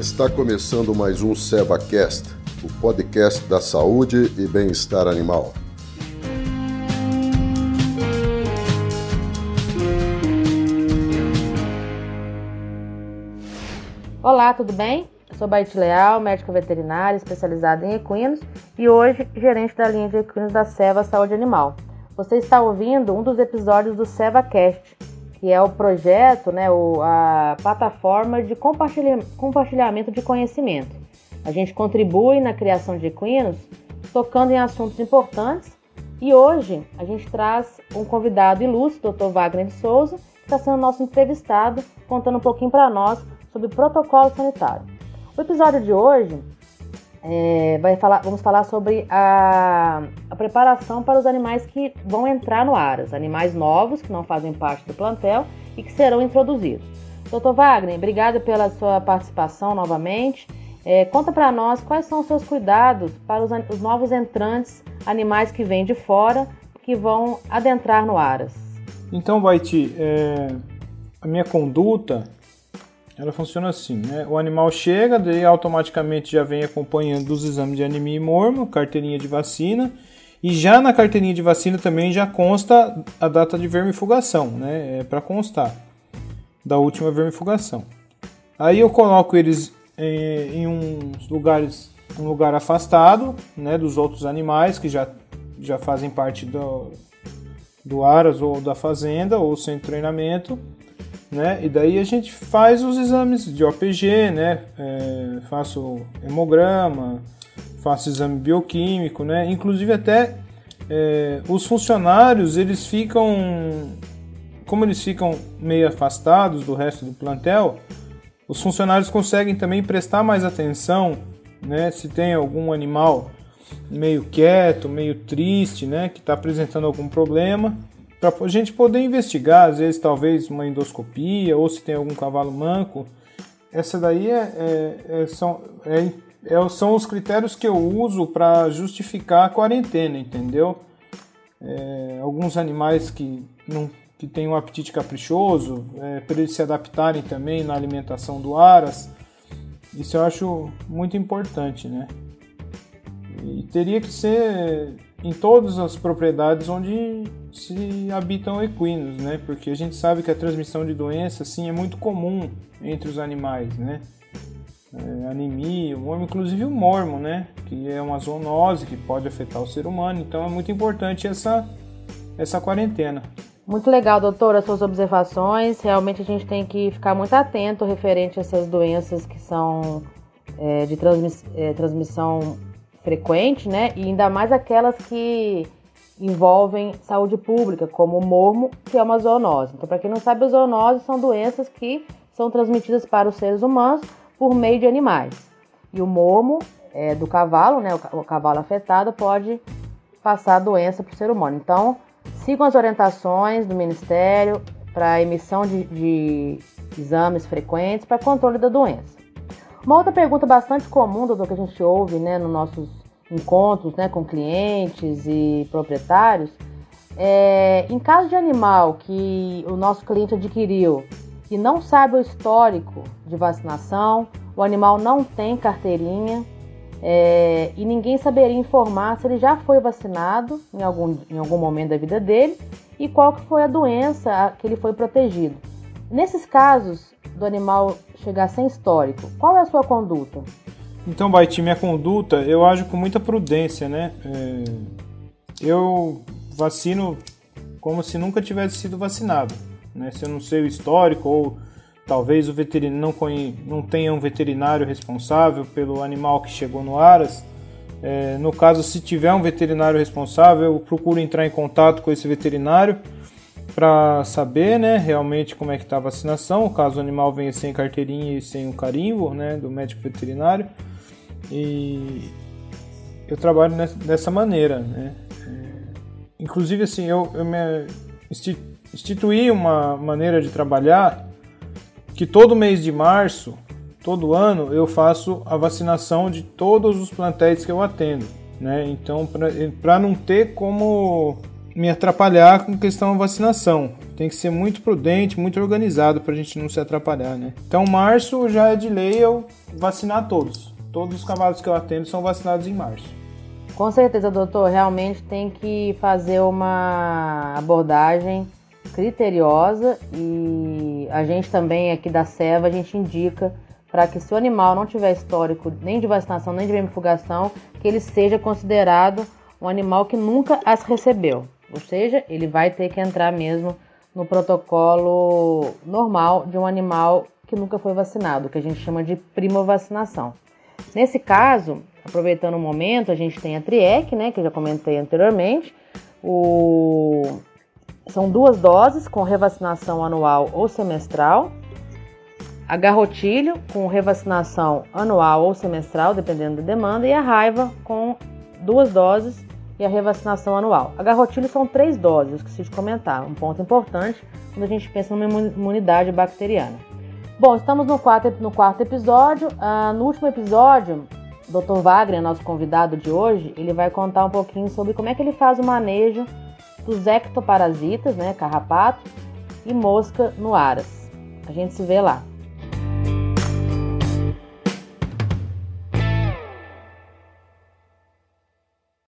Está começando mais um SevaCast, o podcast da saúde e bem-estar animal. Olá, tudo bem? Eu sou Baite Leal, médica veterinária especializada em equinos e hoje gerente da linha de equinos da Seva Saúde Animal. Você está ouvindo um dos episódios do SevaCast, que é o projeto, né, o, a plataforma de compartilhamento de conhecimento. A gente contribui na criação de equinos, tocando em assuntos importantes, e hoje a gente traz um convidado ilustre, o Dr. Wagner de Souza, que está sendo nosso entrevistado, contando um pouquinho para nós sobre protocolo sanitário. O episódio de hoje é, vai falar, vamos falar sobre a, a, preparação para os animais que vão entrar no Aras, animais novos que não fazem parte do plantel e que serão introduzidos. Doutor Wagner, obrigada pela sua participação novamente. É, conta para nós quais são os seus cuidados para os, os novos entrantes, animais que vêm de fora, que vão adentrar no Aras. Então, Baiti, é, a minha conduta ela funciona assim, né? O animal chega, daí automaticamente já vem acompanhando os exames de anemia e mormo, carteirinha de vacina, e já na carteirinha de vacina também já consta a data de vermifugação, né? É para constar da última vermifugação. Aí eu coloco eles em, em uns lugares, um lugar afastado, né, dos outros animais que já já fazem parte do do aras ou da fazenda ou sem treinamento né? E daí a gente faz os exames de OPG, né? É, faço hemograma, faço exame bioquímico, né? Inclusive até é, os funcionários eles ficam, como eles ficam meio afastados do resto do plantel, os funcionários conseguem também prestar mais atenção, né? Se tem algum animal meio quieto, meio triste, né? Que está apresentando algum problema para a gente poder investigar, às vezes talvez uma endoscopia ou se tem algum cavalo manco. Essa daí é, é, é são, é, é são os critérios que eu uso para justificar a quarentena, entendeu? É, alguns animais que não que têm um apetite caprichoso, é, para eles se adaptarem também na alimentação do aras, isso eu acho muito importante, né? E teria que ser em todas as propriedades onde se habitam equinos, né? Porque a gente sabe que a transmissão de doenças, sim, é muito comum entre os animais, né? É, anemia, o mormo, inclusive o mormo, né? Que é uma zoonose que pode afetar o ser humano. Então é muito importante essa, essa quarentena. Muito legal, doutora, as suas observações. Realmente a gente tem que ficar muito atento referente a essas doenças que são é, de é, transmissão frequente, né? E ainda mais aquelas que envolvem saúde pública, como o mormo, que é uma zoonose. Então, para quem não sabe, zoonoses são doenças que são transmitidas para os seres humanos por meio de animais. E o mormo é, do cavalo, né? O, cavalo afetado pode passar a doença para o ser humano. Então, sigam as orientações do Ministério para emissão de, de exames frequentes para controle da doença. Uma outra pergunta bastante comum, doutor, que a gente ouve né, nos nossos encontros né, com clientes e proprietários, é, em caso de animal que o nosso cliente adquiriu e não sabe o histórico de vacinação, o animal não tem carteirinha é, e ninguém saberia informar se ele já foi vacinado em algum, em algum momento da vida dele e qual que foi a doença que ele foi protegido. Nesses casos do animal chegar sem histórico, qual é a sua conduta? Então, Baiti, minha conduta, eu ajo com muita prudência, né? É, eu vacino como se nunca tivesse sido vacinado, né? Se eu não sei o histórico ou talvez o veterinário não, conhe... não tenha um veterinário responsável pelo animal que chegou no Aras. É, no caso, se tiver um veterinário responsável, eu procuro entrar em contato com esse veterinário para saber, né, realmente como é que está a vacinação, caso o animal venha sem carteirinha e sem o carimbo, né, do médico veterinário. E eu trabalho dessa maneira, né. É, inclusive, assim, eu, eu me instituí uma maneira de trabalhar que todo mês de março, todo ano, eu faço a vacinação de todos os plantéis que eu atendo, né. Então, para não ter como me atrapalhar com questão da vacinação. Tem que ser muito prudente, muito organizado para a gente não se atrapalhar, né? Então, março já é de lei eu vacinar todos. Todos os cavalos que eu atendo são vacinados em março. Com certeza, doutor. Realmente tem que fazer uma abordagem criteriosa e a gente também aqui da Seva, a gente indica para que se o animal não tiver histórico nem de vacinação nem de vermifugação, que ele seja considerado um animal que nunca as recebeu. Ou seja, ele vai ter que entrar mesmo no protocolo normal de um animal que nunca foi vacinado, que a gente chama de primovacinação. Nesse caso, aproveitando o momento, a gente tem a TRIEC, né, que eu já comentei anteriormente. O... São duas doses com revacinação anual ou semestral. A garrotilho com revacinação anual ou semestral, dependendo da demanda, e a raiva com duas doses e a revacinação anual. A garrotilho são três doses, esqueci de comentar, um ponto importante quando a gente pensa numa imunidade bacteriana. Bom, estamos no quarto, no quarto episódio. Ah, no último episódio, o Dr. Wagner, nosso convidado de hoje, ele vai contar um pouquinho sobre como é que ele faz o manejo dos ectoparasitas, né, carrapato e mosca no aras. A gente se vê lá.